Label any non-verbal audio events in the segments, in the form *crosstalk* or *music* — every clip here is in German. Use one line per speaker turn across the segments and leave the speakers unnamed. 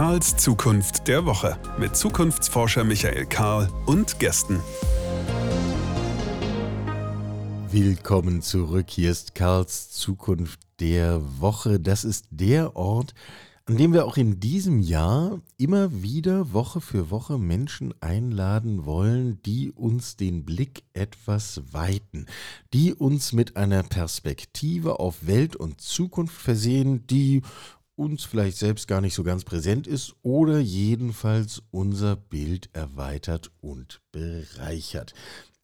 Karls Zukunft der Woche mit Zukunftsforscher Michael Karl und Gästen.
Willkommen zurück. Hier ist Karls Zukunft der Woche. Das ist der Ort, an dem wir auch in diesem Jahr immer wieder Woche für Woche Menschen einladen wollen, die uns den Blick etwas weiten, die uns mit einer Perspektive auf Welt und Zukunft versehen, die uns vielleicht selbst gar nicht so ganz präsent ist oder jedenfalls unser Bild erweitert und bereichert.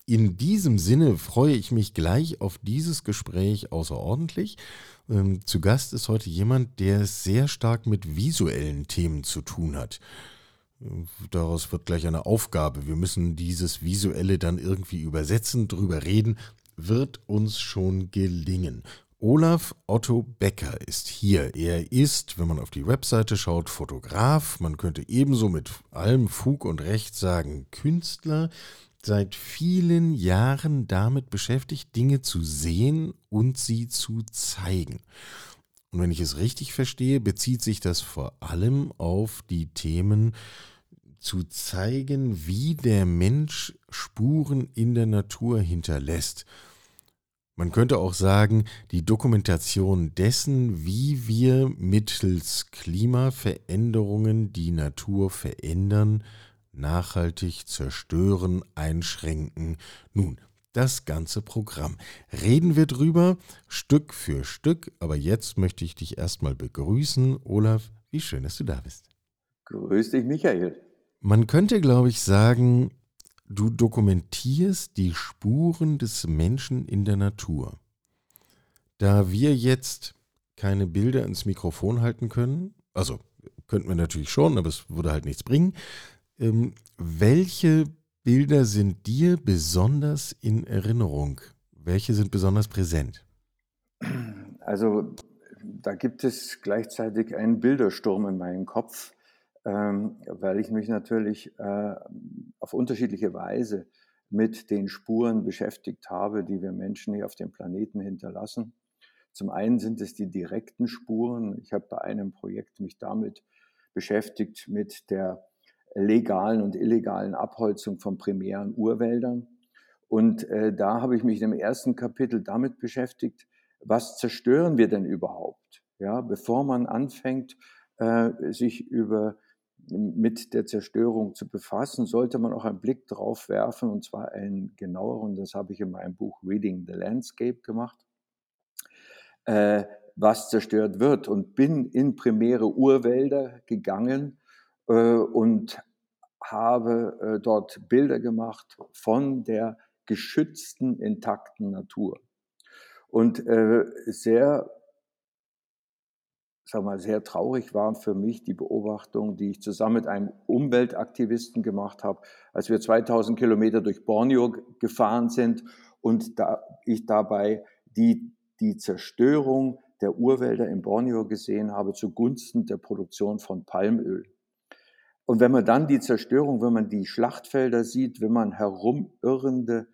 In diesem Sinne freue ich mich gleich auf dieses Gespräch außerordentlich. Ähm, zu Gast ist heute jemand, der es sehr stark mit visuellen Themen zu tun hat. Daraus wird gleich eine Aufgabe. Wir müssen dieses Visuelle dann irgendwie übersetzen, drüber reden, wird uns schon gelingen. Olaf Otto Becker ist hier. Er ist, wenn man auf die Webseite schaut, Fotograf. Man könnte ebenso mit allem Fug und Recht sagen Künstler seit vielen Jahren damit beschäftigt, Dinge zu sehen und sie zu zeigen. Und wenn ich es richtig verstehe, bezieht sich das vor allem auf die Themen zu zeigen, wie der Mensch Spuren in der Natur hinterlässt. Man könnte auch sagen, die Dokumentation dessen, wie wir mittels Klimaveränderungen die Natur verändern, nachhaltig zerstören, einschränken. Nun, das ganze Programm. Reden wir drüber, Stück für Stück, aber jetzt möchte ich dich erstmal begrüßen. Olaf, wie schön, dass du da bist.
Grüß dich, Michael.
Man könnte, glaube ich, sagen, du dokumentierst die Spuren des Menschen in der Natur. Da wir jetzt keine Bilder ins Mikrofon halten können, also könnten wir natürlich schon, aber es würde halt nichts bringen, ähm, welche Bilder sind dir besonders in Erinnerung? Welche sind besonders präsent?
Also da gibt es gleichzeitig einen Bildersturm in meinem Kopf, weil ich mich natürlich äh, auf unterschiedliche Weise mit den Spuren beschäftigt habe, die wir Menschen hier auf dem Planeten hinterlassen. Zum einen sind es die direkten Spuren. Ich habe bei einem Projekt mich damit beschäftigt mit der legalen und illegalen Abholzung von primären Urwäldern. Und äh, da habe ich mich im ersten Kapitel damit beschäftigt, was zerstören wir denn überhaupt? Ja, bevor man anfängt, äh, sich über mit der Zerstörung zu befassen, sollte man auch einen Blick drauf werfen, und zwar einen genaueren, das habe ich in meinem Buch Reading the Landscape gemacht, äh, was zerstört wird. Und bin in primäre Urwälder gegangen äh, und habe äh, dort Bilder gemacht von der geschützten, intakten Natur. Und äh, sehr, sag mal, sehr traurig waren für mich die Beobachtungen, die ich zusammen mit einem Umweltaktivisten gemacht habe, als wir 2000 Kilometer durch Borneo gefahren sind und da ich dabei die, die Zerstörung der Urwälder in Borneo gesehen habe zugunsten der Produktion von Palmöl. Und wenn man dann die Zerstörung, wenn man die Schlachtfelder sieht, wenn man herumirrende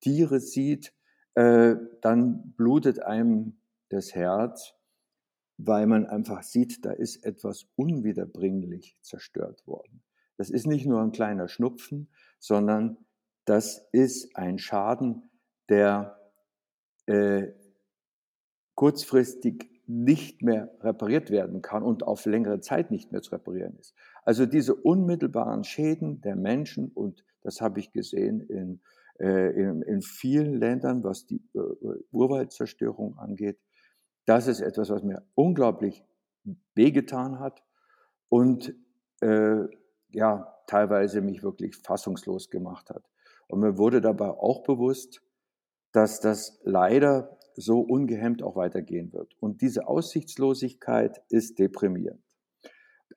Tiere sieht, äh, dann blutet einem das Herz, weil man einfach sieht, da ist etwas unwiederbringlich zerstört worden. Das ist nicht nur ein kleiner Schnupfen, sondern das ist ein Schaden, der äh, kurzfristig nicht mehr repariert werden kann und auf längere Zeit nicht mehr zu reparieren ist. Also diese unmittelbaren Schäden der Menschen, und das habe ich gesehen in, äh, in, in, vielen Ländern, was die äh, Urwaldzerstörung angeht, das ist etwas, was mir unglaublich wehgetan hat und äh, ja, teilweise mich wirklich fassungslos gemacht hat. Und mir wurde dabei auch bewusst, dass das leider so ungehemmt auch weitergehen wird. Und diese Aussichtslosigkeit ist deprimierend.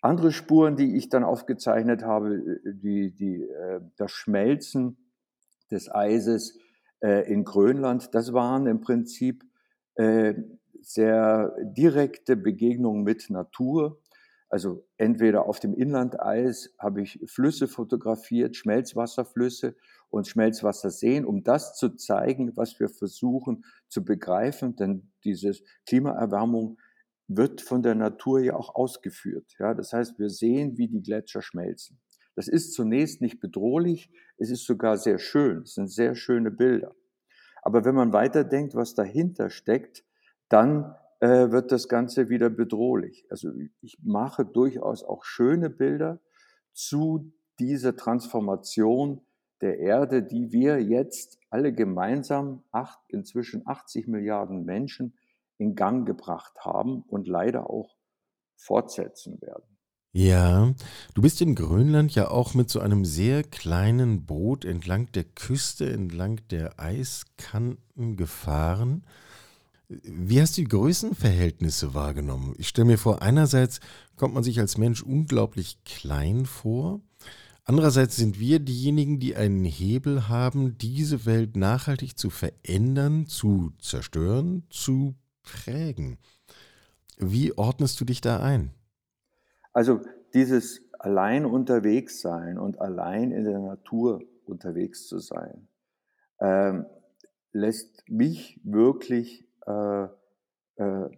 Andere Spuren, die ich dann aufgezeichnet habe, äh, die, die, äh, das Schmelzen des Eises äh, in Grönland, das waren im Prinzip sehr direkte Begegnungen mit Natur. Also entweder auf dem Inlandeis habe ich Flüsse fotografiert, Schmelzwasserflüsse und Schmelzwasser sehen, um das zu zeigen, was wir versuchen zu begreifen. Denn diese Klimaerwärmung wird von der Natur ja auch ausgeführt. Ja, das heißt, wir sehen, wie die Gletscher schmelzen. Das ist zunächst nicht bedrohlich, es ist sogar sehr schön, es sind sehr schöne Bilder. Aber wenn man weiterdenkt, was dahinter steckt, dann äh, wird das Ganze wieder bedrohlich. Also ich mache durchaus auch schöne Bilder zu dieser Transformation der Erde, die wir jetzt alle gemeinsam, acht, inzwischen 80 Milliarden Menschen, in Gang gebracht haben und leider auch fortsetzen werden.
Ja, du bist in Grönland ja auch mit so einem sehr kleinen Boot entlang der Küste, entlang der Eiskanten gefahren. Wie hast du die Größenverhältnisse wahrgenommen? Ich stelle mir vor, einerseits kommt man sich als Mensch unglaublich klein vor. Andererseits sind wir diejenigen, die einen Hebel haben, diese Welt nachhaltig zu verändern, zu zerstören, zu prägen. Wie ordnest du dich da ein?
Also dieses allein unterwegs sein und allein in der Natur unterwegs zu sein, ähm, lässt mich wirklich, äh, äh,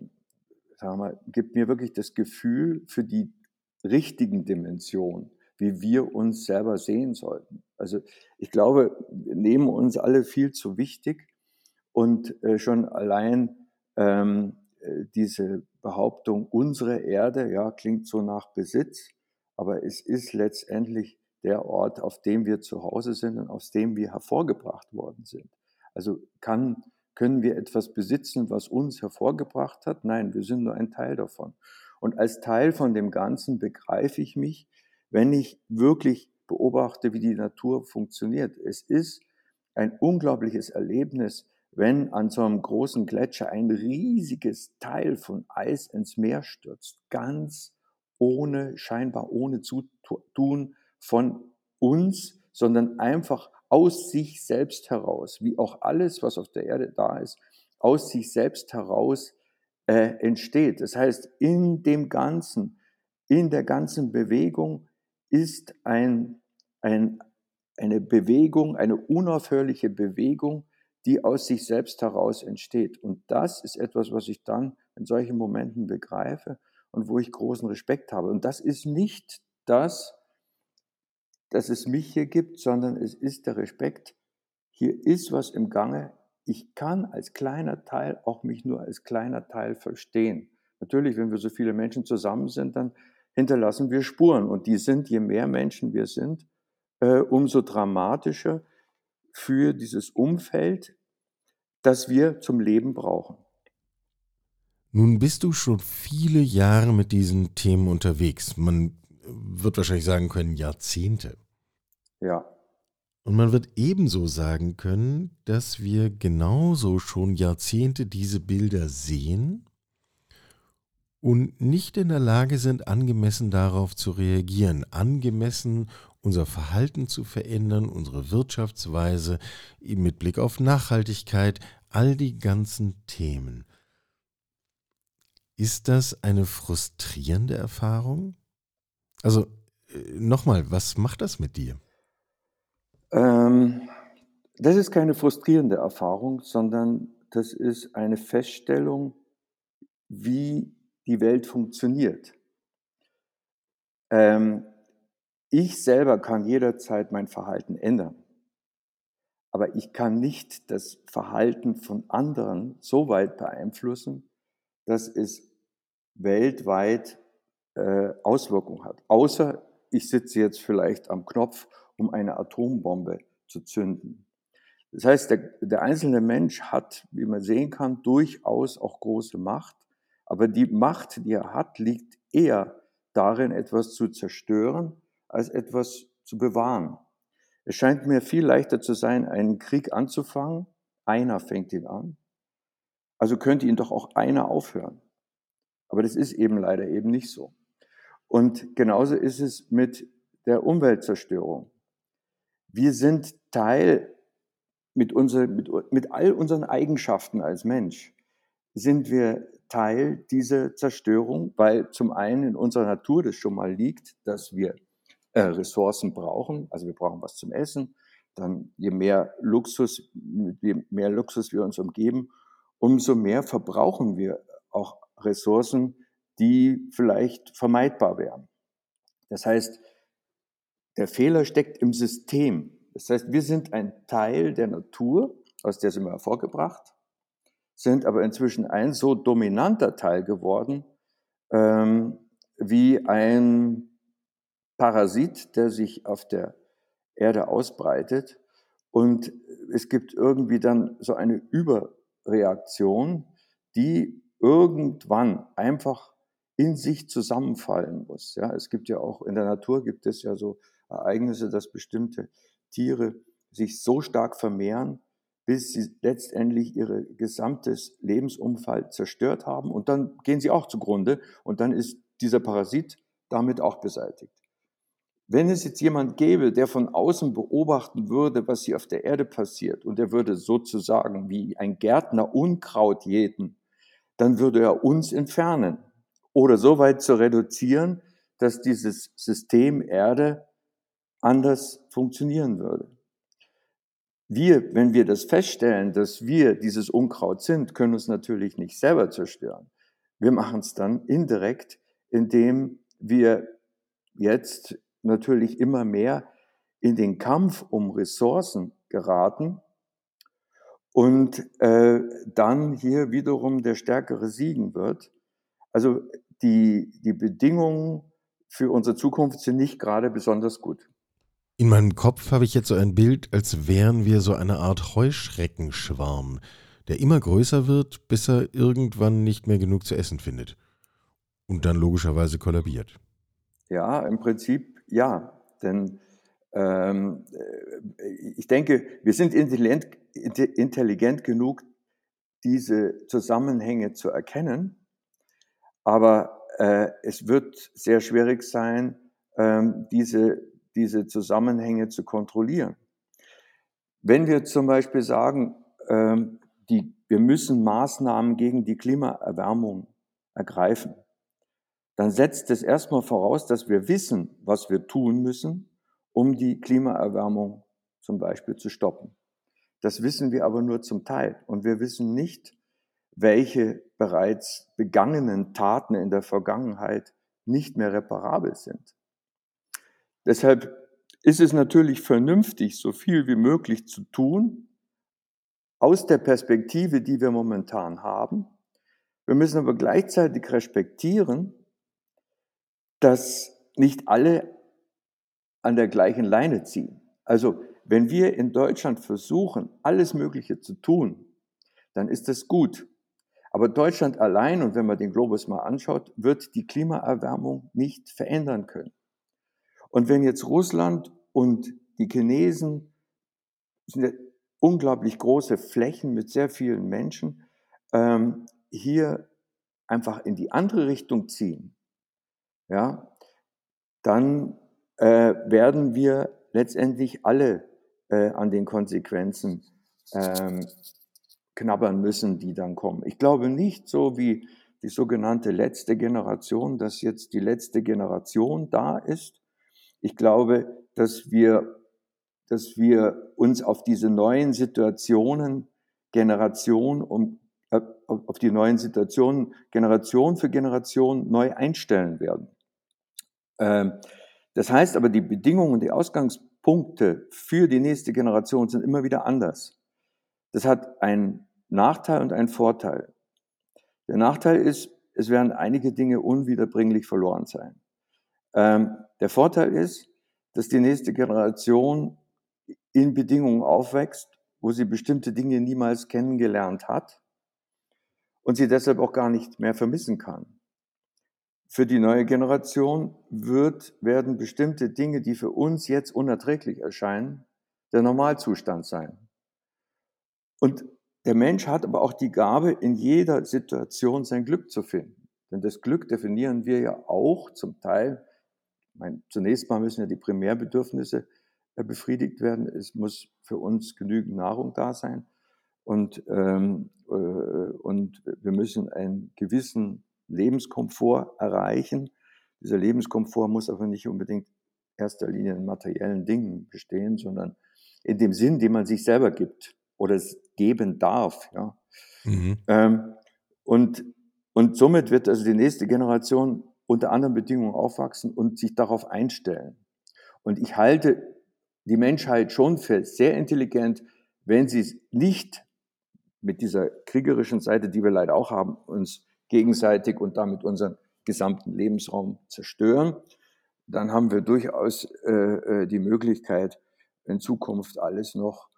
sagen wir, gibt mir wirklich das Gefühl für die richtigen Dimensionen, wie wir uns selber sehen sollten. Also ich glaube, wir nehmen uns alle viel zu wichtig und äh, schon allein ähm, äh, diese Behauptung, unsere Erde, ja, klingt so nach Besitz, aber es ist letztendlich der Ort, auf dem wir zu Hause sind und aus dem wir hervorgebracht worden sind. Also kann, können wir etwas besitzen, was uns hervorgebracht hat? Nein, wir sind nur ein Teil davon. Und als Teil von dem Ganzen begreife ich mich, wenn ich wirklich beobachte, wie die Natur funktioniert. Es ist ein unglaubliches Erlebnis, wenn an so einem großen Gletscher ein riesiges Teil von Eis ins Meer stürzt, ganz ohne, scheinbar ohne Zutun von uns, sondern einfach aus sich selbst heraus, wie auch alles, was auf der Erde da ist, aus sich selbst heraus äh, entsteht. Das heißt, in dem Ganzen, in der ganzen Bewegung ist ein, ein, eine Bewegung, eine unaufhörliche Bewegung, die aus sich selbst heraus entsteht. Und das ist etwas, was ich dann in solchen Momenten begreife und wo ich großen Respekt habe. Und das ist nicht das, dass es mich hier gibt, sondern es ist der Respekt, hier ist was im Gange. Ich kann als kleiner Teil auch mich nur als kleiner Teil verstehen. Natürlich, wenn wir so viele Menschen zusammen sind, dann hinterlassen wir Spuren. Und die sind, je mehr Menschen wir sind, äh, umso dramatischer für dieses Umfeld, das wir zum Leben brauchen.
Nun bist du schon viele Jahre mit diesen Themen unterwegs. Man wird wahrscheinlich sagen können, Jahrzehnte.
Ja.
Und man wird ebenso sagen können, dass wir genauso schon Jahrzehnte diese Bilder sehen und nicht in der Lage sind, angemessen darauf zu reagieren, angemessen unser Verhalten zu verändern, unsere Wirtschaftsweise mit Blick auf Nachhaltigkeit, all die ganzen Themen. Ist das eine frustrierende Erfahrung? Also äh, nochmal, was macht das mit dir?
Ähm, das ist keine frustrierende Erfahrung, sondern das ist eine Feststellung, wie die Welt funktioniert. Ähm, ich selber kann jederzeit mein Verhalten ändern. Aber ich kann nicht das Verhalten von anderen so weit beeinflussen, dass es weltweit äh, Auswirkungen hat. Außer ich sitze jetzt vielleicht am Knopf, um eine Atombombe zu zünden. Das heißt, der, der einzelne Mensch hat, wie man sehen kann, durchaus auch große Macht. Aber die Macht, die er hat, liegt eher darin, etwas zu zerstören, als etwas zu bewahren. Es scheint mir viel leichter zu sein, einen Krieg anzufangen. Einer fängt ihn an. Also könnte ihn doch auch einer aufhören. Aber das ist eben leider eben nicht so. Und genauso ist es mit der Umweltzerstörung. Wir sind Teil mit, unser, mit, mit all unseren Eigenschaften als Mensch, sind wir Teil dieser Zerstörung, weil zum einen in unserer Natur das schon mal liegt, dass wir äh, Ressourcen brauchen. Also wir brauchen was zum Essen. Dann je mehr Luxus, je mehr Luxus wir uns umgeben, umso mehr verbrauchen wir auch Ressourcen, die vielleicht vermeidbar wären. Das heißt, der Fehler steckt im System. Das heißt, wir sind ein Teil der Natur, aus der sind wir hervorgebracht, sind aber inzwischen ein so dominanter Teil geworden, ähm, wie ein Parasit, der sich auf der Erde ausbreitet. Und es gibt irgendwie dann so eine Überreaktion, die irgendwann einfach in sich zusammenfallen muss. Ja, es gibt ja auch in der Natur gibt es ja so Ereignisse, dass bestimmte Tiere sich so stark vermehren, bis sie letztendlich ihr gesamtes Lebensumfeld zerstört haben und dann gehen sie auch zugrunde und dann ist dieser Parasit damit auch beseitigt. Wenn es jetzt jemand gäbe, der von außen beobachten würde, was hier auf der Erde passiert und er würde sozusagen wie ein Gärtner Unkraut jäten, dann würde er uns entfernen oder so weit zu reduzieren, dass dieses System Erde anders funktionieren würde. Wir, wenn wir das feststellen, dass wir dieses Unkraut sind, können uns natürlich nicht selber zerstören. Wir machen es dann indirekt, indem wir jetzt natürlich immer mehr in den Kampf um Ressourcen geraten und äh, dann hier wiederum der Stärkere siegen wird. Also die, die Bedingungen für unsere Zukunft sind nicht gerade besonders gut.
In meinem Kopf habe ich jetzt so ein Bild, als wären wir so eine Art Heuschreckenschwarm, der immer größer wird, bis er irgendwann nicht mehr genug zu essen findet. Und dann logischerweise kollabiert.
Ja, im Prinzip ja. Denn ähm, äh, ich denke, wir sind intelligent, intelligent genug, diese Zusammenhänge zu erkennen. Aber äh, es wird sehr schwierig sein, ähm, diese diese Zusammenhänge zu kontrollieren. Wenn wir zum Beispiel sagen, ähm, die, wir müssen Maßnahmen gegen die Klimaerwärmung ergreifen, dann setzt es erstmal voraus, dass wir wissen, was wir tun müssen, um die Klimaerwärmung zum Beispiel zu stoppen. Das wissen wir aber nur zum Teil. Und wir wissen nicht, welche bereits begangenen Taten in der Vergangenheit nicht mehr reparabel sind. Deshalb ist es natürlich vernünftig, so viel wie möglich zu tun, aus der Perspektive, die wir momentan haben. Wir müssen aber gleichzeitig respektieren, dass nicht alle an der gleichen Leine ziehen. Also wenn wir in Deutschland versuchen, alles Mögliche zu tun, dann ist das gut. Aber Deutschland allein, und wenn man den Globus mal anschaut, wird die Klimaerwärmung nicht verändern können. Und wenn jetzt Russland und die Chinesen, sind ja unglaublich große Flächen mit sehr vielen Menschen, ähm, hier einfach in die andere Richtung ziehen, ja, dann äh, werden wir letztendlich alle äh, an den Konsequenzen ähm, knabbern müssen, die dann kommen. Ich glaube nicht so wie die sogenannte letzte Generation, dass jetzt die letzte Generation da ist, ich glaube, dass wir, dass wir uns auf diese neuen Situationen Generation um, äh, auf die neuen Situationen Generation für Generation neu einstellen werden. Ähm, das heißt aber, die Bedingungen, die Ausgangspunkte für die nächste Generation sind immer wieder anders. Das hat einen Nachteil und einen Vorteil. Der Nachteil ist, es werden einige Dinge unwiederbringlich verloren sein. Ähm, der Vorteil ist, dass die nächste Generation in Bedingungen aufwächst, wo sie bestimmte Dinge niemals kennengelernt hat und sie deshalb auch gar nicht mehr vermissen kann. Für die neue Generation wird, werden bestimmte Dinge, die für uns jetzt unerträglich erscheinen, der Normalzustand sein. Und der Mensch hat aber auch die Gabe, in jeder Situation sein Glück zu finden. Denn das Glück definieren wir ja auch zum Teil meine, zunächst mal müssen ja die Primärbedürfnisse äh, befriedigt werden. Es muss für uns genügend Nahrung da sein. Und, ähm, äh, und wir müssen einen gewissen Lebenskomfort erreichen. Dieser Lebenskomfort muss aber nicht unbedingt erster Linie in materiellen Dingen bestehen, sondern in dem Sinn, den man sich selber gibt oder geben darf. Ja. Mhm. Ähm, und Und somit wird also die nächste Generation unter anderen Bedingungen aufwachsen und sich darauf einstellen. Und ich halte die Menschheit schon für sehr intelligent, wenn sie nicht mit dieser kriegerischen Seite, die wir leider auch haben, uns gegenseitig und damit unseren gesamten Lebensraum zerstören, dann haben wir durchaus äh, äh die Möglichkeit, in Zukunft alles noch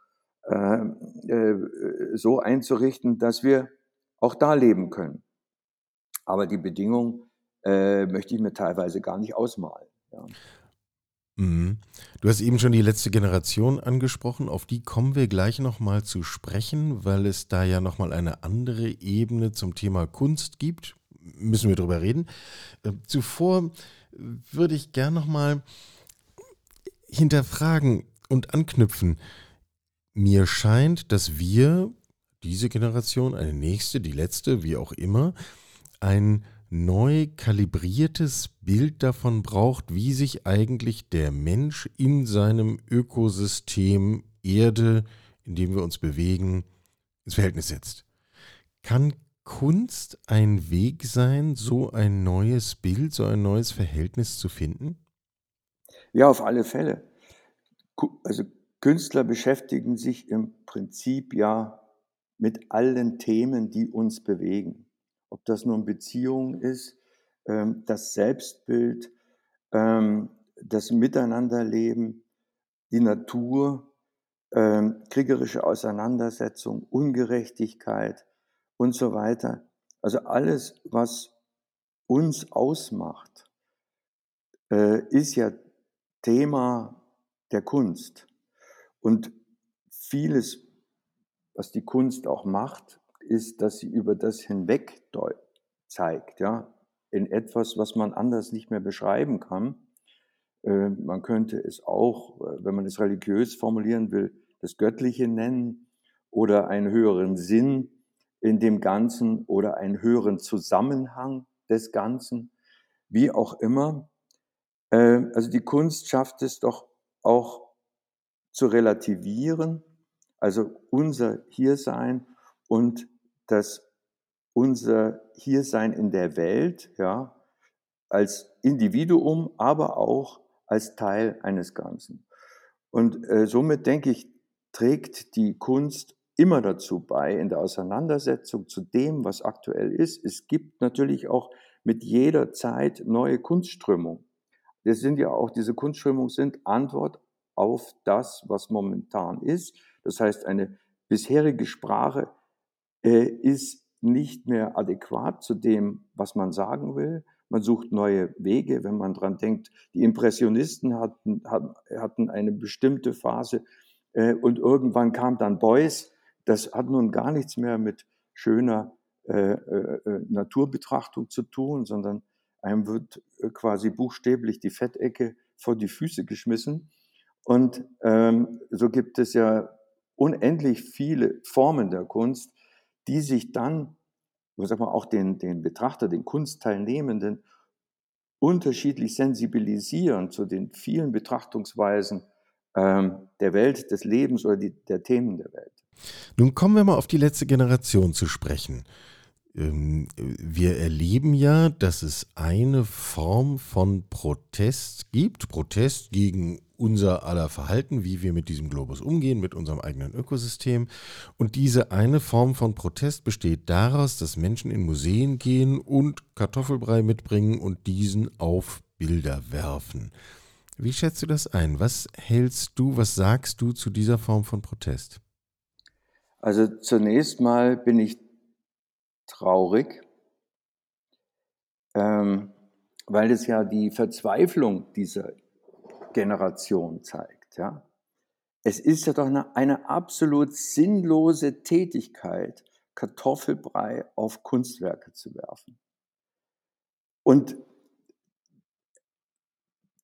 so einzurichten, dass wir auch da leben können. Aber die Bedingungen äh, möchte ich mir teilweise gar nicht ausmalen. Ja.
Mhm. Du hast eben schon die letzte Generation angesprochen, auf die kommen wir gleich nochmal zu sprechen, weil es da ja nochmal eine andere Ebene zum Thema Kunst gibt. Müssen wir drüber reden. Äh, zuvor würde ich gern nochmal hinterfragen und anknüpfen. Mir scheint, dass wir, diese Generation, eine nächste, die letzte, wie auch immer, ein neu kalibriertes Bild davon braucht, wie sich eigentlich der Mensch in seinem Ökosystem Erde, in dem wir uns bewegen, ins Verhältnis setzt. Kann Kunst ein Weg sein, so ein neues Bild, so ein neues Verhältnis zu finden?
Ja, auf alle Fälle. Also Künstler beschäftigen sich im Prinzip ja mit allen Themen, die uns bewegen ob das nun Beziehung ist, ähm, das Selbstbild, ähm, das Miteinanderleben, die Natur, ähm, kriegerische Auseinandersetzung, Ungerechtigkeit und so weiter. Also alles, was uns ausmacht, äh, ist ja Thema der Kunst. Und vieles, was die Kunst auch macht, ist, dass sie über das hinweg zeigt, ja, in etwas, was man anders nicht mehr beschreiben kann. Äh, man könnte es auch, äh, wenn man es religiös formulieren will, das Göttliche nennen oder einen höheren Sinn in dem Ganzen oder einen höheren Zusammenhang des Ganzen, wie auch immer. Äh, also die Kunst schafft es doch auch zu relativieren, also unser Hiersein und dass unser Hiersein in der Welt, ja, als Individuum, aber auch als Teil eines Ganzen. Und äh, somit denke ich, trägt die Kunst immer dazu bei, in der Auseinandersetzung zu dem, was aktuell ist. Es gibt natürlich auch mit jeder Zeit neue Kunstströmungen. Das sind ja auch, diese Kunstströmungen sind Antwort auf das, was momentan ist. Das heißt, eine bisherige Sprache äh, ist nicht mehr adäquat zu dem, was man sagen will. Man sucht neue Wege, wenn man dran denkt. Die Impressionisten hatten, hatten eine bestimmte Phase äh, und irgendwann kam dann Beuys. Das hat nun gar nichts mehr mit schöner äh, äh, äh Naturbetrachtung zu tun, sondern einem wird äh, quasi buchstäblich die Fettecke vor die Füße geschmissen. Und ähm, so gibt es ja unendlich viele Formen der Kunst, die sich dann, sag mal, auch den, den Betrachter, den Kunstteilnehmenden unterschiedlich sensibilisieren zu den vielen Betrachtungsweisen ähm, der Welt, des Lebens oder die, der Themen der Welt.
Nun kommen wir mal auf die letzte Generation zu sprechen. Ähm, wir erleben ja, dass es eine Form von Protest gibt, Protest gegen unser aller Verhalten, wie wir mit diesem Globus umgehen, mit unserem eigenen Ökosystem. Und diese eine Form von Protest besteht daraus, dass Menschen in Museen gehen und Kartoffelbrei mitbringen und diesen auf Bilder werfen. Wie schätzt du das ein? Was hältst du, was sagst du zu dieser Form von Protest?
Also zunächst mal bin ich traurig, ähm, weil es ja die Verzweiflung dieser Generation zeigt. Ja? Es ist ja doch eine, eine absolut sinnlose Tätigkeit, Kartoffelbrei auf Kunstwerke zu werfen. Und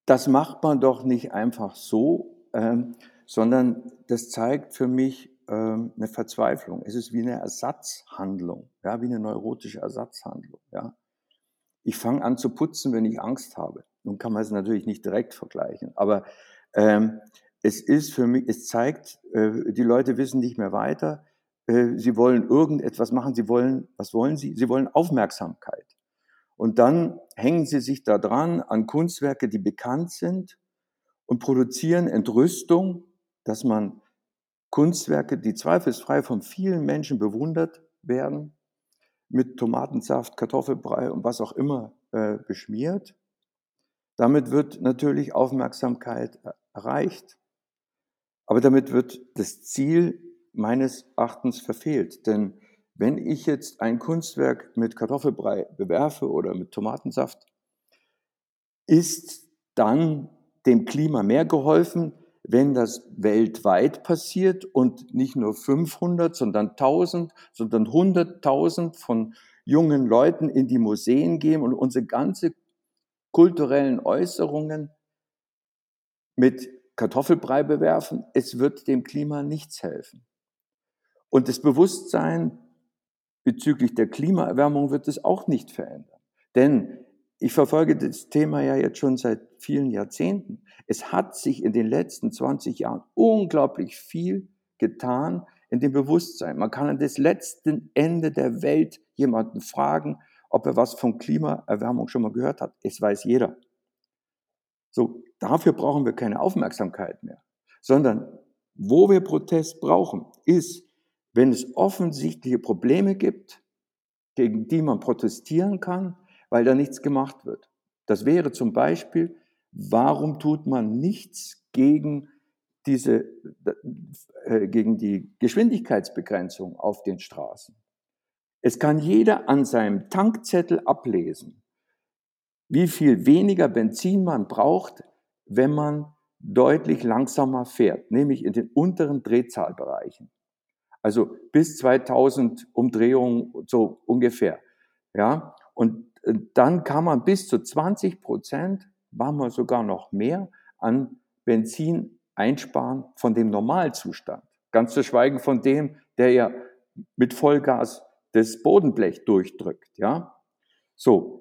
das macht man doch nicht einfach so, ähm, sondern das zeigt für mich ähm, eine Verzweiflung. Es ist wie eine Ersatzhandlung, ja, wie eine neurotische Ersatzhandlung. Ja. Ich fange an zu putzen, wenn ich Angst habe. Nun kann man es natürlich nicht direkt vergleichen, aber ähm, es ist für mich, es zeigt, äh, die Leute wissen nicht mehr weiter. äh, sie wollen irgendetwas machen, sie wollen, was wollen sie? Sie wollen Aufmerksamkeit. Und dann hängen sie sich da dran an Kunstwerke, die bekannt sind und produzieren Entrüstung, dass man Kunstwerke, die zweifelsfrei von vielen Menschen bewundert werden, mit Tomatensaft, Kartoffelbrei und was auch immer äh, beschmiert. Damit wird natürlich Aufmerksamkeit erreicht. Aber damit wird das Ziel meines Erachtens verfehlt. Denn wenn ich jetzt ein Kunstwerk mit Kartoffelbrei bewerfe oder mit Tomatensaft, ist dann dem Klima mehr geholfen, wenn das weltweit passiert und nicht nur 500, sondern 1000, sondern 100.000 von jungen Leuten in die Museen gehen und unsere ganze kulturellen Äußerungen mit Kartoffelbrei bewerfen, es wird dem Klima nichts helfen. Und das Bewusstsein bezüglich der Klimaerwärmung wird es auch nicht verändern. Denn ich verfolge das Thema ja jetzt schon seit vielen Jahrzehnten. Es hat sich in den letzten 20 Jahren unglaublich viel getan in dem Bewusstsein. Man kann an das letzte Ende der Welt jemanden fragen, ob er was von Klimaerwärmung schon mal gehört hat. Es weiß jeder. So, dafür brauchen wir keine Aufmerksamkeit mehr, sondern wo wir Protest brauchen, ist, wenn es offensichtliche Probleme gibt, gegen die man protestieren kann, weil da nichts gemacht wird. Das wäre zum Beispiel, warum tut man nichts gegen diese, äh, gegen die Geschwindigkeitsbegrenzung auf den Straßen? Es kann jeder an seinem Tankzettel ablesen, wie viel weniger Benzin man braucht, wenn man deutlich langsamer fährt, nämlich in den unteren Drehzahlbereichen. Also bis 2000 Umdrehungen so ungefähr. Ja, und dann kann man bis zu 20 Prozent, machen wir sogar noch mehr, an Benzin einsparen von dem Normalzustand. Ganz zu schweigen von dem, der ja mit Vollgas das Bodenblech durchdrückt. Ja, so.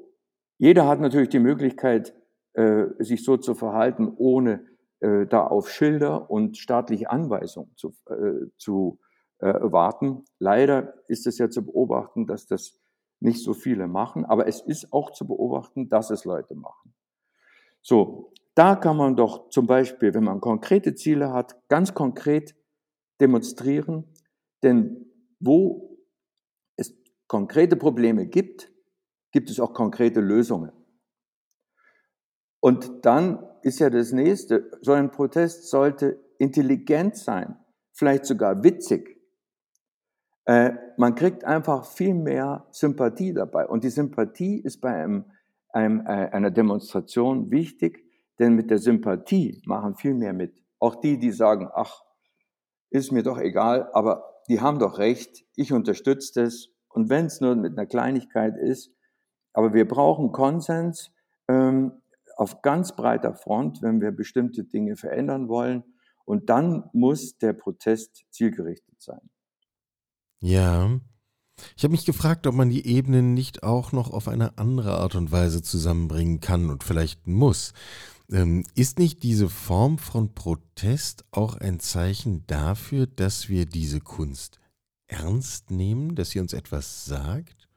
Jeder hat natürlich die Möglichkeit, äh, sich so zu verhalten, ohne äh, da auf Schilder und staatliche Anweisungen zu, äh, zu äh, warten. Leider ist es ja zu beobachten, dass das nicht so viele machen, aber es ist auch zu beobachten, dass es Leute machen. So, da kann man doch zum Beispiel, wenn man konkrete Ziele hat, ganz konkret demonstrieren, denn wo es konkrete Probleme gibt, gibt es auch konkrete Lösungen. Und dann ist ja das nächste, so ein Protest sollte intelligent sein, vielleicht sogar witzig. Äh, man kriegt einfach viel mehr Sympathie dabei. Und die Sympathie ist bei einem, einem, äh, einer Demonstration wichtig, denn mit der Sympathie machen viel mehr mit. Auch die, die sagen, ach, ist mir doch egal, aber die haben doch recht, ich unterstütze das. Und wenn es nur mit einer Kleinigkeit ist, aber wir brauchen Konsens ähm, auf ganz breiter Front, wenn wir bestimmte Dinge verändern wollen. Und dann muss der Protest zielgerichtet sein.
Ja. Ich habe mich gefragt, ob man die Ebenen nicht auch noch auf eine andere Art und Weise zusammenbringen kann und vielleicht muss. Ähm, ist nicht diese Form von Protest auch ein Zeichen dafür, dass wir diese Kunst ernst nehmen, dass sie uns etwas sagt?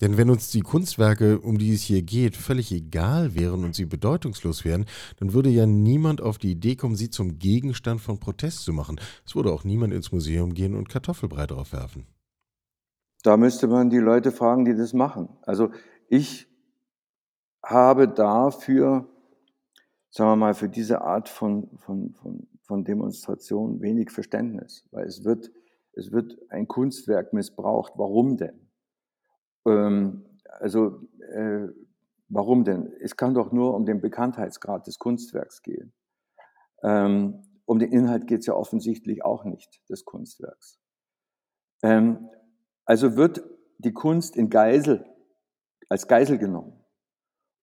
Denn wenn uns die Kunstwerke, um die es hier geht, völlig egal wären und sie bedeutungslos wären, dann würde ja niemand auf die Idee kommen, sie zum Gegenstand von Protest zu machen. Es würde auch niemand ins Museum gehen und Kartoffelbrei drauf werfen.
Da müsste man die Leute fragen, die das machen. Also ich habe dafür, sagen wir mal, für diese Art von, von, von, von Demonstration wenig Verständnis, weil es wird, es wird ein Kunstwerk missbraucht. Warum denn? Ähm, also, äh, warum denn? Es kann doch nur um den Bekanntheitsgrad des Kunstwerks gehen. Ähm, um den Inhalt geht es ja offensichtlich auch nicht des Kunstwerks. Ähm, also wird die Kunst in Geisel, als Geisel genommen,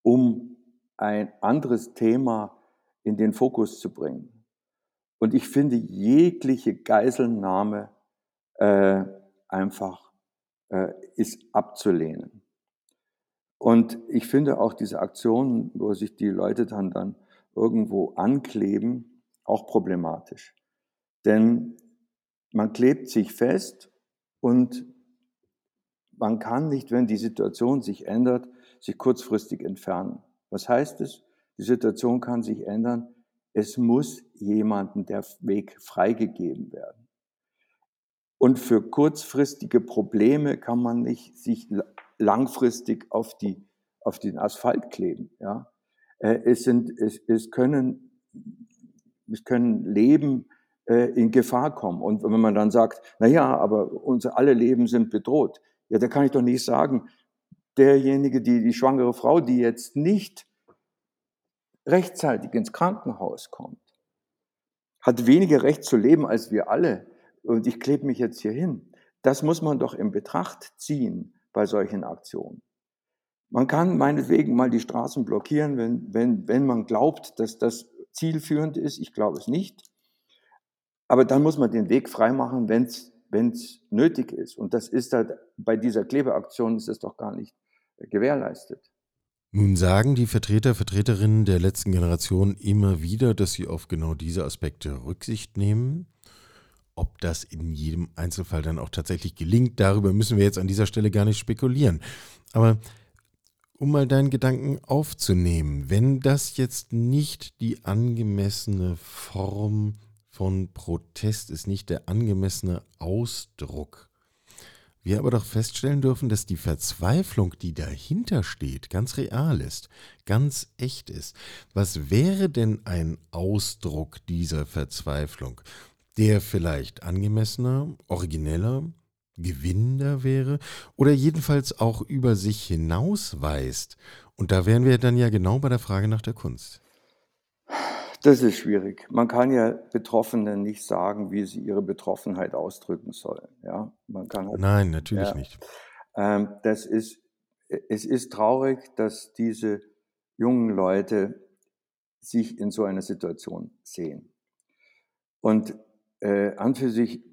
um ein anderes Thema in den Fokus zu bringen. Und ich finde jegliche Geiselnahme äh, einfach ist abzulehnen. Und ich finde auch diese Aktionen, wo sich die Leute dann, dann irgendwo ankleben, auch problematisch. Denn man klebt sich fest Und man kann nicht, wenn die Situation sich ändert, sich kurzfristig entfernen. Was heißt es? Die Situation kann sich ändern. Es muss jemandem der Weg freigegeben werden. Und für kurzfristige Probleme kann man nicht sich langfristig auf, die, auf den Asphalt kleben. Ja? Äh, es, sind, es, es, können, es können Leben äh, in Gefahr kommen. Und wenn man dann sagt, na ja, aber unsere alle Leben sind bedroht, ja, da kann ich doch nicht sagen, derjenige, die, die schwangere Frau, die jetzt nicht rechtzeitig ins Krankenhaus kommt, hat weniger Recht zu leben als wir alle. Und ich klebe mich jetzt hier hin. Das muss man doch in Betracht ziehen bei solchen Aktionen. Man kann meinetwegen mal die Straßen blockieren, wenn, wenn, wenn man glaubt, dass das zielführend ist. Ich glaube es nicht. Aber dann muss man den Weg freimachen, wenn es nötig ist. Und das ist halt bei dieser Klebeaktion ist es doch gar nicht gewährleistet.
Nun sagen die Vertreter, Vertreterinnen der letzten Generation immer wieder, dass sie auf genau diese Aspekte Rücksicht nehmen. Ob das in jedem Einzelfall dann auch tatsächlich gelingt, darüber müssen wir jetzt an dieser Stelle gar nicht spekulieren. Aber um mal deinen Gedanken aufzunehmen, wenn das jetzt nicht die angemessene Form von Protest ist, nicht der angemessene Ausdruck wir aber doch feststellen dürfen, dass die Verzweiflung, die dahinter steht, ganz real ist, ganz echt ist. Was wäre denn ein Ausdruck dieser Verzweiflung, der vielleicht angemessener, origineller, gewinnender wäre oder jedenfalls auch über sich hinausweist? Und da wären wir dann ja genau bei der Frage nach der Kunst.
Das ist schwierig. Man kann ja Betroffenen nicht sagen, wie sie ihre Betroffenheit ausdrücken sollen. Ja, man kann
halt, Nein, natürlich ja, nicht.
Ähm, das ist, es ist traurig, dass diese jungen Leute sich in so einer Situation sehen. Und äh, an für sich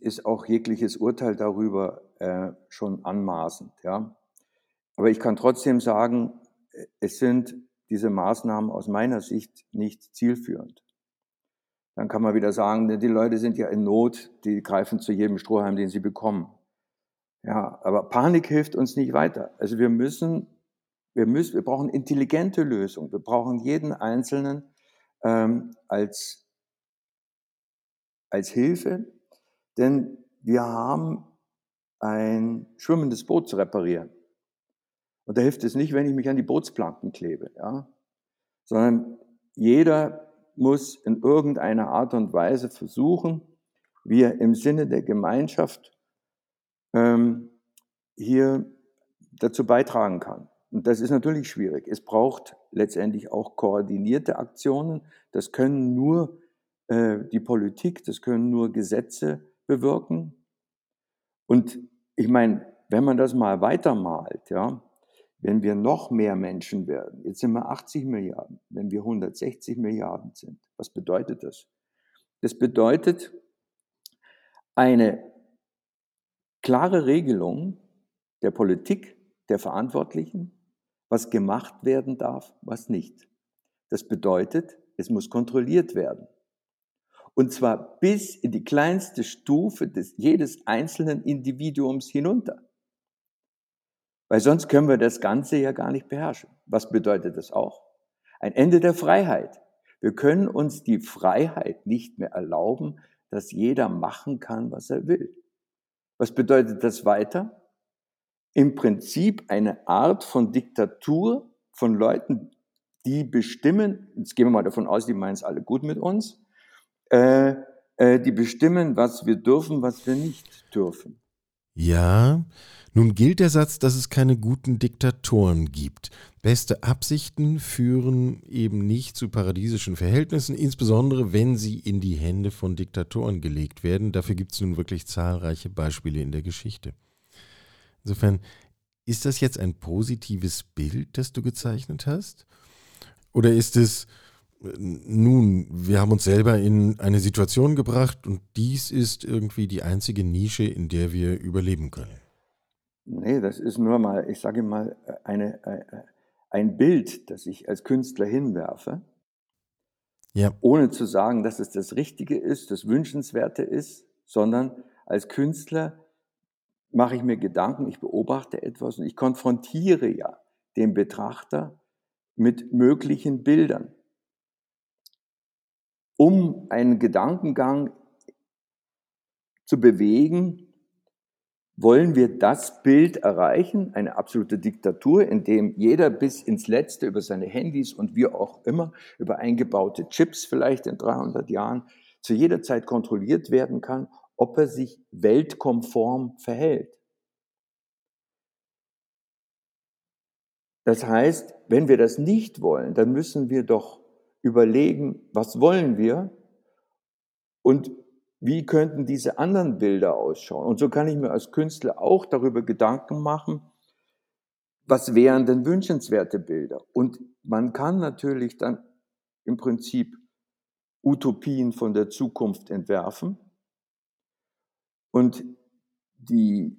ist auch jegliches Urteil darüber äh, schon anmaßend. Ja? Aber ich kann trotzdem sagen, es sind diese Maßnahmen aus meiner Sicht nicht zielführend. Dann kann man wieder sagen, die Leute sind ja in Not, die greifen zu jedem Strohhalm, den sie bekommen. Ja, aber Panik hilft uns nicht weiter. Also wir müssen, wir müssen, wir brauchen intelligente Lösungen. Wir brauchen jeden Einzelnen ähm, als, als Hilfe, denn wir haben ein schwimmendes Boot zu reparieren. Und da hilft es nicht, wenn ich mich an die Bootsplanken klebe, ja? sondern jeder muss in irgendeiner Art und Weise versuchen, wie er im Sinne der Gemeinschaft ähm, hier dazu beitragen kann. Und das ist natürlich schwierig. Es braucht letztendlich auch koordinierte Aktionen. Das können nur die Politik, das können nur Gesetze bewirken. Und ich meine, wenn man das mal weitermalt, ja, wenn wir noch mehr Menschen werden, jetzt sind wir 80 Milliarden, wenn wir 160 Milliarden sind, was bedeutet das? Das bedeutet eine klare Regelung der Politik, der Verantwortlichen, was gemacht werden darf, was nicht. Das bedeutet, es muss kontrolliert werden. Und zwar bis in die kleinste Stufe des jedes einzelnen Individuums hinunter. Weil sonst können wir das Ganze ja gar nicht beherrschen. Was bedeutet das auch? Ein Ende der Freiheit. Wir können uns die Freiheit nicht mehr erlauben, dass jeder machen kann, was er will. Was bedeutet das weiter? Im Prinzip eine Art von Diktatur von Leuten, die bestimmen, jetzt gehen wir mal davon aus, die meinen es alle gut mit uns, äh, äh, die bestimmen, was wir dürfen, was wir nicht dürfen.
Ja, nun gilt der Satz, dass es keine guten Diktatoren gibt. Beste Absichten führen eben nicht zu paradiesischen Verhältnissen, insbesondere wenn sie in die Hände von Diktatoren gelegt werden. Dafür gibt es nun wirklich zahlreiche Beispiele in der Geschichte. Insofern, ist das jetzt ein positives Bild, das du gezeichnet hast? Oder ist es, nun, wir haben uns selber in eine Situation gebracht und dies ist irgendwie die einzige Nische, in der wir überleben können?
Nee, das ist nur mal, ich sage mal, eine, äh, ein Bild, das ich als Künstler hinwerfe, ja. ohne zu sagen, dass es das Richtige ist, das Wünschenswerte ist, sondern als Künstler mache ich mir Gedanken, ich beobachte etwas und ich konfrontiere ja den Betrachter mit möglichen Bildern, um einen Gedankengang zu bewegen, wollen wir das Bild erreichen, eine absolute Diktatur, in dem jeder bis ins Letzte über seine Handys und wie auch immer, über eingebaute Chips vielleicht in 300 Jahren, zu jeder Zeit kontrolliert werden kann, ob er sich weltkonform verhält. Das heißt, wenn wir das nicht wollen, dann müssen wir doch überlegen, was wollen wir und wie könnten diese anderen Bilder ausschauen? Und so kann ich mir als Künstler auch darüber Gedanken machen, was wären denn wünschenswerte Bilder? Und man kann natürlich dann im Prinzip Utopien von der Zukunft entwerfen und die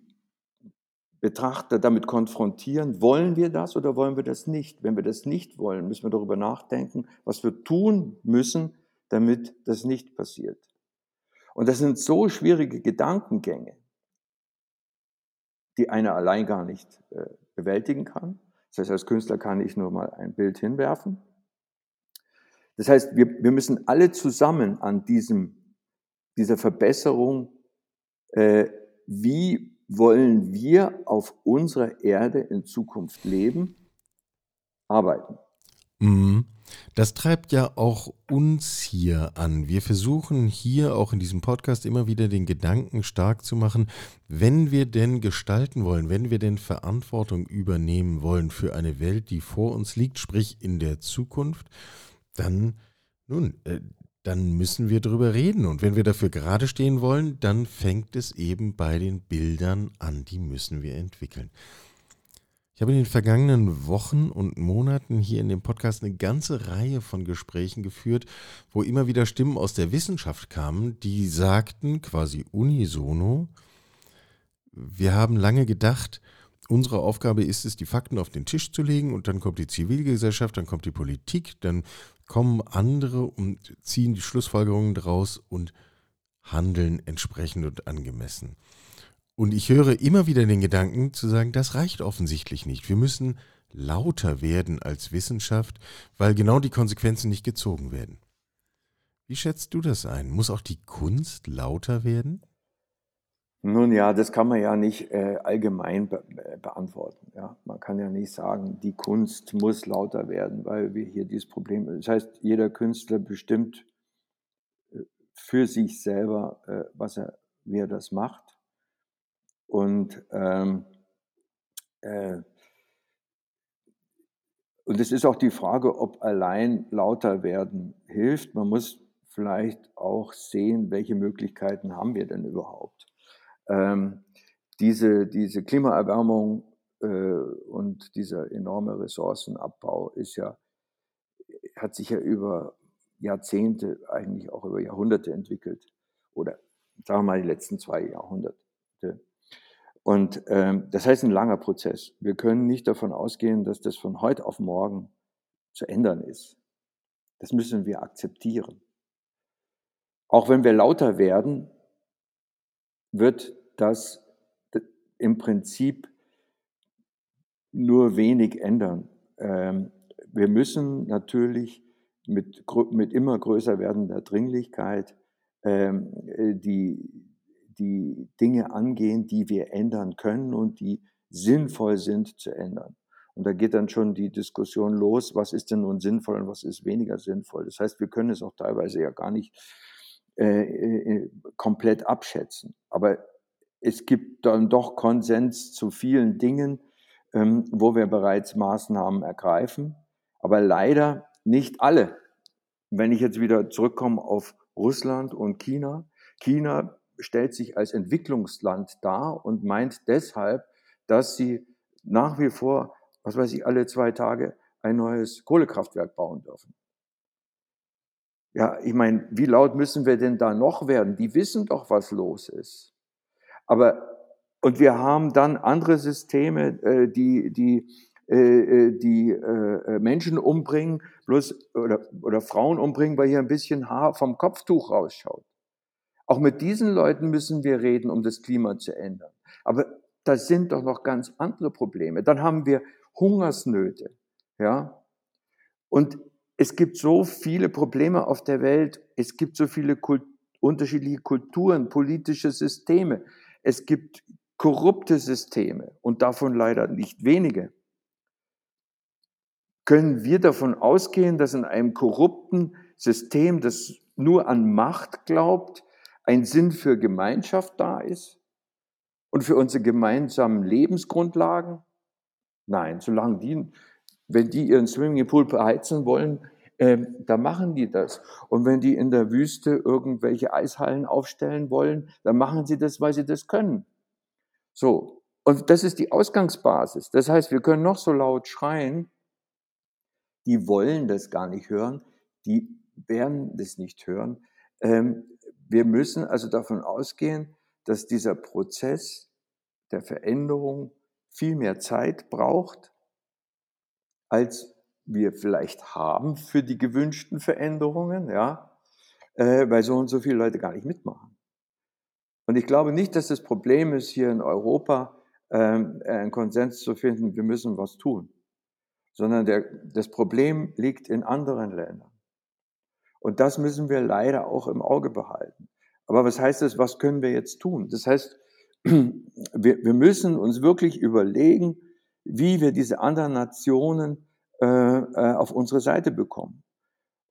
Betrachter damit konfrontieren, wollen wir das oder wollen wir das nicht? Wenn wir das nicht wollen, müssen wir darüber nachdenken, was wir tun müssen, damit das nicht passiert. Und das sind so schwierige Gedankengänge, die einer allein gar nicht äh, bewältigen kann. Das heißt, als Künstler kann ich nur mal ein Bild hinwerfen. Das heißt, wir, wir müssen alle zusammen an diesem, dieser Verbesserung, äh, wie wollen wir auf unserer Erde in Zukunft leben, arbeiten.
Mhm. Das treibt ja auch uns hier an. Wir versuchen hier auch in diesem Podcast immer wieder den Gedanken stark zu machen, wenn wir denn gestalten wollen, wenn wir denn Verantwortung übernehmen wollen für eine Welt, die vor uns liegt, sprich in der Zukunft, dann, nun, äh, dann müssen wir darüber reden. Und wenn wir dafür gerade stehen wollen, dann fängt es eben bei den Bildern an. Die müssen wir entwickeln. Ich habe in den vergangenen Wochen und Monaten hier in dem Podcast eine ganze Reihe von Gesprächen geführt, wo immer wieder Stimmen aus der Wissenschaft kamen, die sagten quasi unisono, wir haben lange gedacht, unsere Aufgabe ist es, die Fakten auf den Tisch zu legen und dann kommt die Zivilgesellschaft, dann kommt die Politik, dann kommen andere und ziehen die Schlussfolgerungen daraus und handeln entsprechend und angemessen. Und ich höre immer wieder den Gedanken zu sagen, das reicht offensichtlich nicht. Wir müssen lauter werden als Wissenschaft, weil genau die Konsequenzen nicht gezogen werden. Wie schätzt du das ein? Muss auch die Kunst lauter werden?
Nun ja, das kann man ja nicht äh, allgemein be beantworten. Ja? Man kann ja nicht sagen, die Kunst muss lauter werden, weil wir hier dieses Problem. Das heißt, jeder Künstler bestimmt äh, für sich selber, äh, was er, wie er das macht. Und, ähm, äh, und es ist auch die Frage, ob allein lauter werden hilft. Man muss vielleicht auch sehen, welche Möglichkeiten haben wir denn überhaupt. Ähm, diese, diese Klimaerwärmung äh, und dieser enorme Ressourcenabbau ist ja, hat sich ja über Jahrzehnte, eigentlich auch über Jahrhunderte entwickelt. Oder sagen wir mal die letzten zwei Jahrhunderte. Und ähm, das heißt ein langer Prozess. Wir können nicht davon ausgehen, dass das von heute auf morgen zu ändern ist. Das müssen wir akzeptieren. Auch wenn wir lauter werden, wird das im Prinzip nur wenig ändern. Ähm, wir müssen natürlich mit, mit immer größer werdender Dringlichkeit ähm, die, die Dinge angehen, die wir ändern können und die sinnvoll sind zu ändern. Und da geht dann schon die Diskussion los, was ist denn nun sinnvoll und was ist weniger sinnvoll. Das heißt, wir können es auch teilweise ja gar nicht äh, äh, komplett abschätzen. Aber es gibt dann doch Konsens zu vielen Dingen, ähm, wo wir bereits Maßnahmen ergreifen, aber leider nicht alle. Wenn ich jetzt wieder zurückkomme auf Russland und China, China stellt sich als Entwicklungsland dar und meint deshalb, dass sie nach wie vor, was weiß ich, alle zwei Tage ein neues Kohlekraftwerk bauen dürfen. Ja, ich meine, wie laut müssen wir denn da noch werden? Die wissen doch, was los ist. Aber und wir haben dann andere Systeme, äh, die die äh, äh, die Menschen umbringen, bloß oder oder Frauen umbringen, weil hier ein bisschen Haar vom Kopftuch rausschaut. Auch mit diesen Leuten müssen wir reden, um das Klima zu ändern. Aber da sind doch noch ganz andere Probleme. Dann haben wir Hungersnöte, ja. Und es gibt so viele Probleme auf der Welt. Es gibt so viele Kult unterschiedliche Kulturen, politische Systeme. Es gibt korrupte Systeme und davon leider nicht wenige. Können wir davon ausgehen, dass in einem korrupten System, das nur an Macht glaubt, ein Sinn für Gemeinschaft da ist und für unsere gemeinsamen Lebensgrundlagen? Nein, solange die, wenn die ihren Swimmingpool beheizen wollen, äh, da machen die das. Und wenn die in der Wüste irgendwelche Eishallen aufstellen wollen, dann machen sie das, weil sie das können. So. Und das ist die Ausgangsbasis. Das heißt, wir können noch so laut schreien, die wollen das gar nicht hören, die werden das nicht hören. Ähm, wir müssen also davon ausgehen, dass dieser Prozess der Veränderung viel mehr Zeit braucht, als wir vielleicht haben für die gewünschten Veränderungen, ja, äh, weil so und so viele Leute gar nicht mitmachen. Und ich glaube nicht, dass das Problem ist, hier in Europa ähm, einen Konsens zu finden, wir müssen was tun, sondern der, das Problem liegt in anderen Ländern. Und das müssen wir leider auch im Auge behalten. Aber was heißt das, was können wir jetzt tun? Das heißt, *clears throat* wir, wir müssen uns wirklich überlegen, wie wir diese anderen Nationen äh, äh, auf unsere Seite bekommen.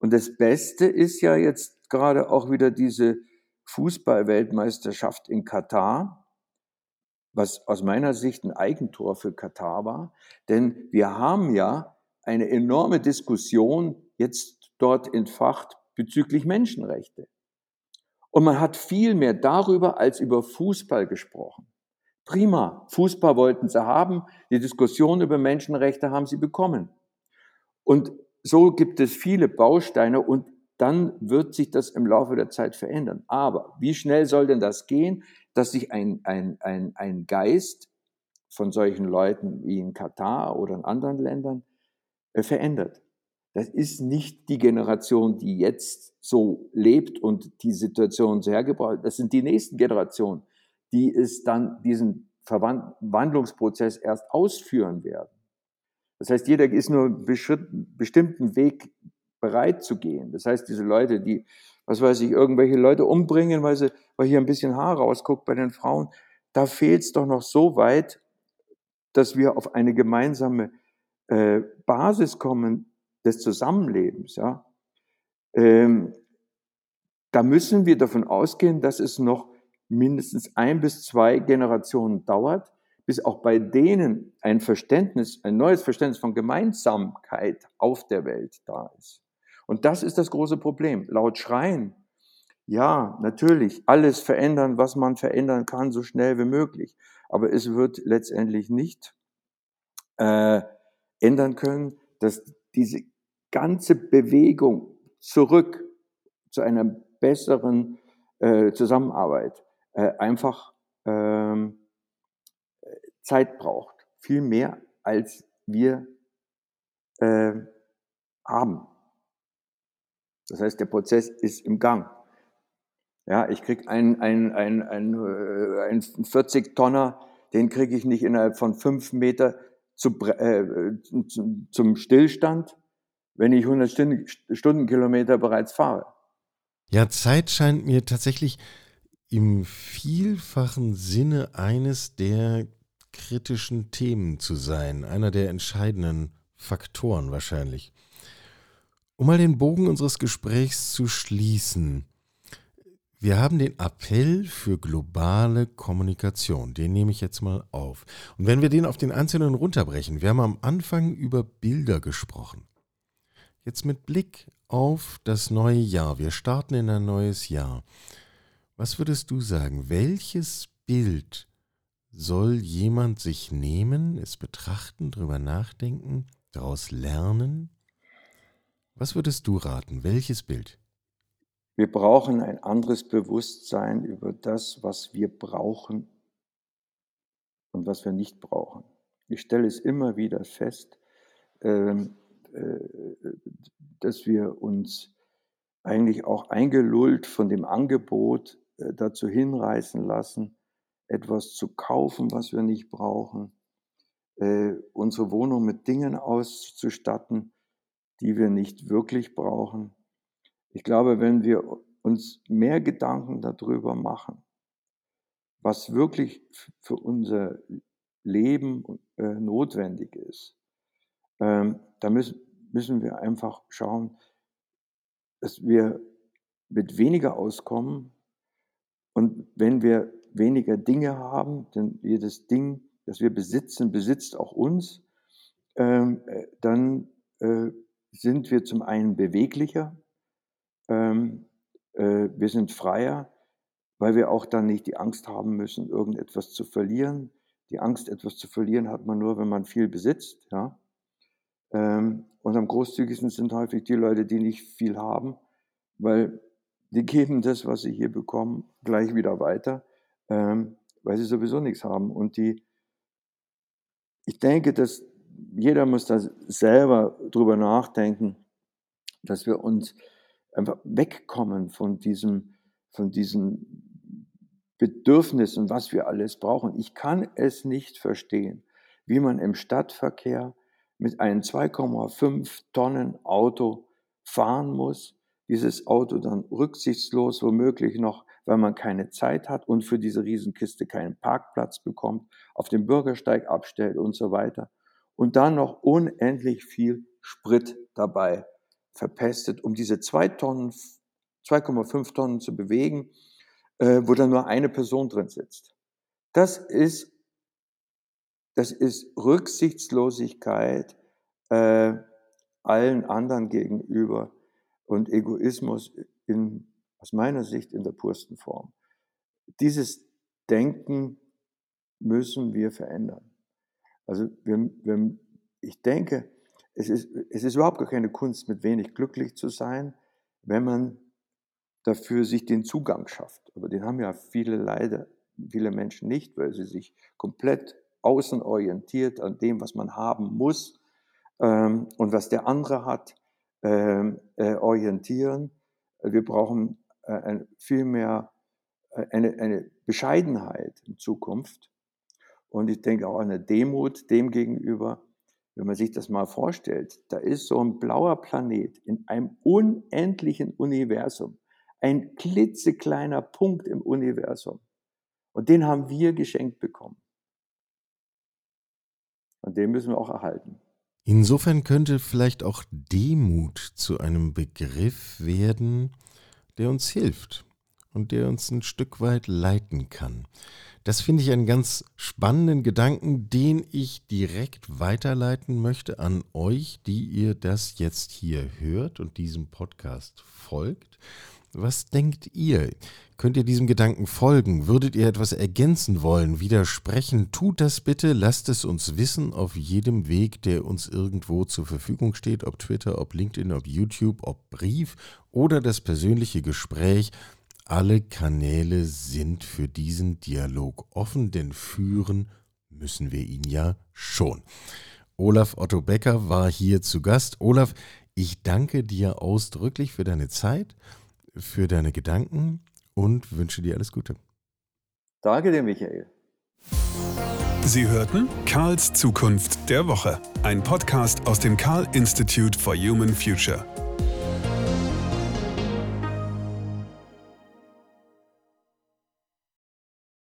Und das Beste ist ja jetzt gerade auch wieder diese Fußballweltmeisterschaft in Katar, was aus meiner Sicht ein Eigentor für Katar war. Denn wir haben ja eine enorme Diskussion jetzt dort entfacht bezüglich Menschenrechte. Und man hat viel mehr darüber als über Fußball gesprochen. Prima, Fußball wollten sie haben, die Diskussion über Menschenrechte haben sie bekommen. Und so gibt es viele Bausteine und dann wird sich das im Laufe der Zeit verändern. Aber wie schnell soll denn das gehen, dass sich ein, ein, ein, ein Geist von solchen Leuten wie in Katar oder in anderen Ländern äh, verändert? Das ist nicht die Generation, die jetzt so lebt und die Situation sehr gebraucht. Das sind die nächsten Generationen, die es dann diesen Verwandlungsprozess erst ausführen werden. Das heißt, jeder ist nur einen bestimmten Weg bereit zu gehen. Das heißt, diese Leute, die, was weiß ich, irgendwelche Leute umbringen, weil, sie, weil hier ein bisschen Haar rausguckt bei den Frauen, da fehlt es doch noch so weit, dass wir auf eine gemeinsame äh, Basis kommen, des Zusammenlebens, ja, ähm, da müssen wir davon ausgehen, dass es noch mindestens ein bis zwei Generationen dauert, bis auch bei denen ein Verständnis, ein neues Verständnis von Gemeinsamkeit auf der Welt da ist. Und das ist das große Problem. Laut Schreien, ja, natürlich, alles verändern, was man verändern kann, so schnell wie möglich. Aber es wird letztendlich nicht äh, ändern können, dass diese ganze Bewegung zurück zu einer besseren äh, Zusammenarbeit äh, einfach Zeit braucht. Viel mehr, als wir äh, haben. Das heißt, der Prozess ist im Gang. Ja, ich krieg einen, einen, einen, einen, äh, einen 40-Tonner, den kriege ich nicht innerhalb von fünf Meter zu, äh, zum Stillstand, wenn ich 100 Stundenkilometer bereits fahre.
Ja, Zeit scheint mir tatsächlich im vielfachen Sinne eines der kritischen Themen zu sein, einer der entscheidenden Faktoren wahrscheinlich. Um mal den Bogen unseres Gesprächs zu schließen. Wir haben den Appell für globale Kommunikation. Den nehme ich jetzt mal auf. Und wenn wir den auf den Einzelnen runterbrechen, wir haben am Anfang über Bilder gesprochen. Jetzt mit Blick auf das neue Jahr. Wir starten in ein neues Jahr. Was würdest du sagen? Welches Bild soll jemand sich nehmen, es betrachten, drüber nachdenken, daraus lernen? Was würdest du raten? Welches Bild?
Wir brauchen ein anderes Bewusstsein über das, was wir brauchen und was wir nicht brauchen. Ich stelle es immer wieder fest, ähm, äh, dass wir uns eigentlich auch eingelullt von dem Angebot äh, dazu hinreißen lassen, etwas zu kaufen, was wir nicht brauchen, äh, unsere Wohnung mit Dingen auszustatten, die wir nicht wirklich brauchen. Ich glaube, wenn wir uns mehr Gedanken darüber machen, was wirklich für unser Leben äh, notwendig ist, ähm, da müssen, müssen wir einfach schauen, dass wir mit weniger auskommen. Und wenn wir weniger Dinge haben, denn jedes Ding, das wir besitzen, besitzt auch uns, ähm, äh, dann äh, sind wir zum einen beweglicher, ähm, äh, wir sind freier, weil wir auch dann nicht die Angst haben müssen, irgendetwas zu verlieren. Die Angst, etwas zu verlieren, hat man nur, wenn man viel besitzt. Ja? Ähm, und am großzügigsten sind häufig die Leute, die nicht viel haben, weil die geben das, was sie hier bekommen, gleich wieder weiter, ähm, weil sie sowieso nichts haben. Und die, ich denke, dass jeder muss da selber drüber nachdenken, dass wir uns einfach wegkommen von diesem, von diesen Bedürfnissen, was wir alles brauchen. Ich kann es nicht verstehen, wie man im Stadtverkehr mit einem 2,5 Tonnen Auto fahren muss, dieses Auto dann rücksichtslos womöglich noch, weil man keine Zeit hat und für diese Riesenkiste keinen Parkplatz bekommt, auf dem Bürgersteig abstellt und so weiter. Und dann noch unendlich viel Sprit dabei verpestet, um diese 2 Tonnen, 2,5 Tonnen zu bewegen, äh, wo dann nur eine Person drin sitzt. Das ist, das ist Rücksichtslosigkeit äh, allen anderen gegenüber und Egoismus in, aus meiner Sicht in der pursten Form. Dieses Denken müssen wir verändern. Also wir, wir, ich denke, es ist, es ist überhaupt gar keine Kunst, mit wenig glücklich zu sein, wenn man dafür sich den Zugang schafft. Aber den haben ja viele leider, viele Menschen nicht, weil sie sich komplett außenorientiert an dem, was man haben muss ähm, und was der andere hat, ähm, äh, orientieren. Wir brauchen äh, viel mehr äh, eine, eine Bescheidenheit in Zukunft. Und ich denke auch eine Demut dem gegenüber, wenn man sich das mal vorstellt, da ist so ein blauer Planet in einem unendlichen Universum, ein klitzekleiner Punkt im Universum. Und den haben wir geschenkt bekommen. Und den müssen wir auch erhalten.
Insofern könnte vielleicht auch Demut zu einem Begriff werden, der uns hilft und der uns ein Stück weit leiten kann. Das finde ich einen ganz spannenden Gedanken, den ich direkt weiterleiten möchte an euch, die ihr das jetzt hier hört und diesem Podcast folgt. Was denkt ihr? Könnt ihr diesem Gedanken folgen? Würdet ihr etwas ergänzen wollen, widersprechen? Tut das bitte, lasst es uns wissen auf jedem Weg, der uns irgendwo zur Verfügung steht, ob Twitter, ob LinkedIn, ob YouTube, ob Brief oder das persönliche Gespräch. Alle Kanäle sind für diesen Dialog offen, denn führen müssen wir ihn ja schon. Olaf Otto Becker war hier zu Gast. Olaf, ich danke dir ausdrücklich für deine Zeit, für deine Gedanken und wünsche dir alles Gute.
Danke dir, Michael.
Sie hörten Karls Zukunft der Woche, ein Podcast aus dem Karl Institute for Human Future.